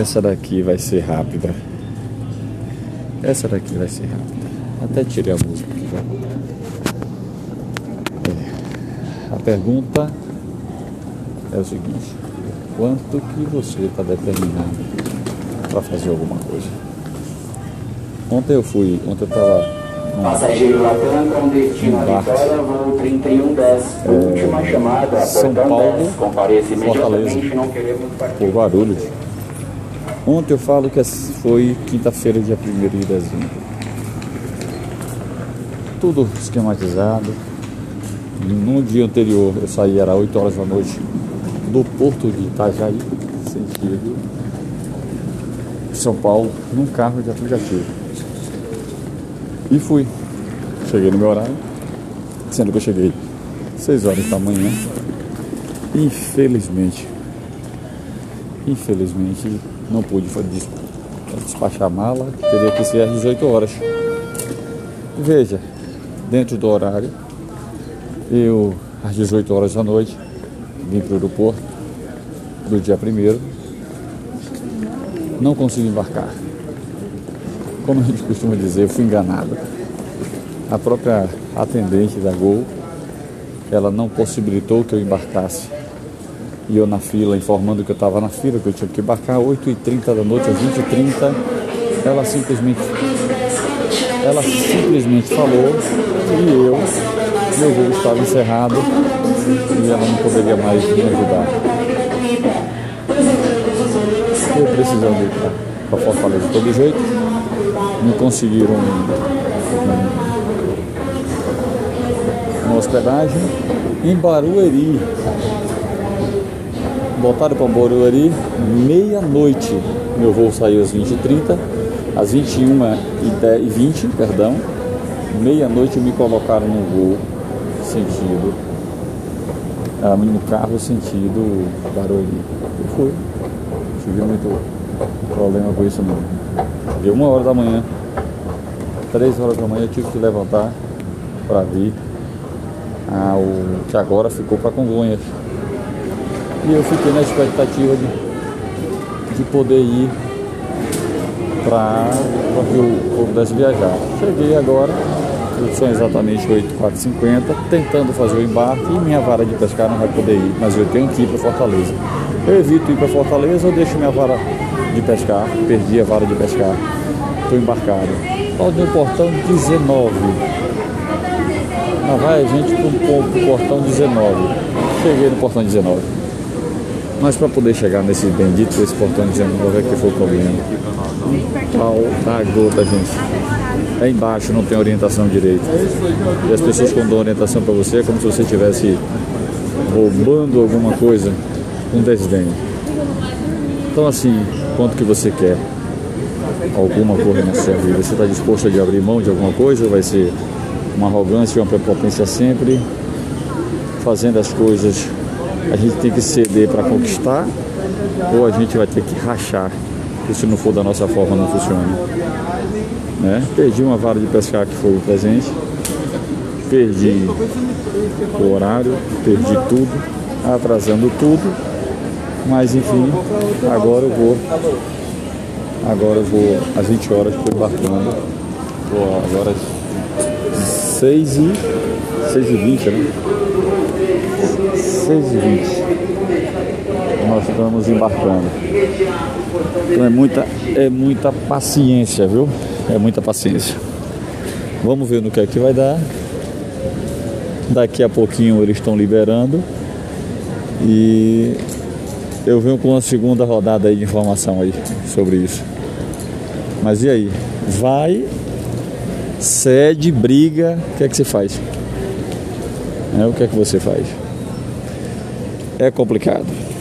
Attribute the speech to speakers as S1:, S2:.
S1: Essa daqui vai ser rápida. Essa daqui vai ser rápida. Até tirei a música aqui já. É. A pergunta é o seguinte: quanto que você está determinado para fazer alguma coisa? Ontem eu fui, ontem eu estava
S2: Passageiro Latam com destino a Vitória, voo 3110. É, Última chamada,
S1: São Paulo,
S2: 10. Compareça
S1: Fortaleza,
S2: imediatamente, não queremos partir.
S1: Guarulhos. Ontem eu falo que foi quinta-feira, dia 1 de dezembro. Tudo esquematizado. No dia anterior eu saí, era 8 horas da noite, do porto de Itajaí, sentido São Paulo, num carro de aplicativo. E fui. Cheguei no meu horário, sendo que eu cheguei 6 horas da manhã. Infelizmente, infelizmente não pude despachar a mala, teria que ser às 18 horas. Veja, dentro do horário, eu às 18 horas da noite vim para o aeroporto do dia 1 não consegui embarcar. Como a gente costuma dizer, eu fui enganado. A própria atendente da Gol, ela não possibilitou que eu embarcasse. E eu na fila, informando que eu estava na fila, que eu tinha que embarcar 8h30 da noite às 20h30, ela simplesmente, ela simplesmente falou que eu, meu voo estava encerrado e ela não poderia mais me ajudar. Eu precisando ir para Fortaleza de todo jeito, me conseguiram um- uma hospedagem em Barueri. Voltaram para Barueri meia-noite. Meu voo saiu às 20h30, às 21h20, perdão. Meia-noite me colocaram no voo sentido, ah, no carro sentido Barueri. Eu fui. Tive muito problema com isso não. Deu uma hora da manhã, três horas da manhã eu tive que levantar para vir ao que agora ficou para Congonhas. E eu fiquei na expectativa de, de poder ir para que eu, eu pudesse viajar. Cheguei agora, são exatamente 8h50, tentando fazer o embarque e minha vara de pescar não vai poder ir, mas eu tenho que ir para Fortaleza. Eu evito ir para Fortaleza ou deixo minha vara de pescar, perdi a vara de pescar, estou embarcado. Ó, no portão 19. Lá vai a gente para o portão 19. Cheguei no portão 19. Mas para poder chegar nesse bendito desse portão 19 é que foi o problema. Pau da gota, gente. É embaixo, não tem orientação direita. E as pessoas quando dão orientação para você é como se você estivesse roubando alguma coisa com desdém. Então assim, quanto que você quer? Alguma coisa na sua vida? Você está disposto a abrir mão de alguma coisa? Vai ser uma arrogância, uma prepotência sempre? Fazendo as coisas, a gente tem que ceder para conquistar? Ou a gente vai ter que rachar? Que se não for da nossa forma não funciona. Né? Perdi uma vara de pescar que foi o presente. Perdi o horário, perdi tudo, atrasando tudo. Mas enfim, agora eu vou. Agora eu vou às 20 horas, estou embarcando. Agora às 6 e. 6 e 20, né? 6 20. Nós estamos embarcando. Então é muita, é muita paciência, viu? É muita paciência. Vamos ver no que é que vai dar. Daqui a pouquinho eles estão liberando. E eu venho com uma segunda rodada aí de informação aí sobre isso. Mas e aí? Vai, cede, briga, o que é que você faz? É, o que é que você faz? É complicado.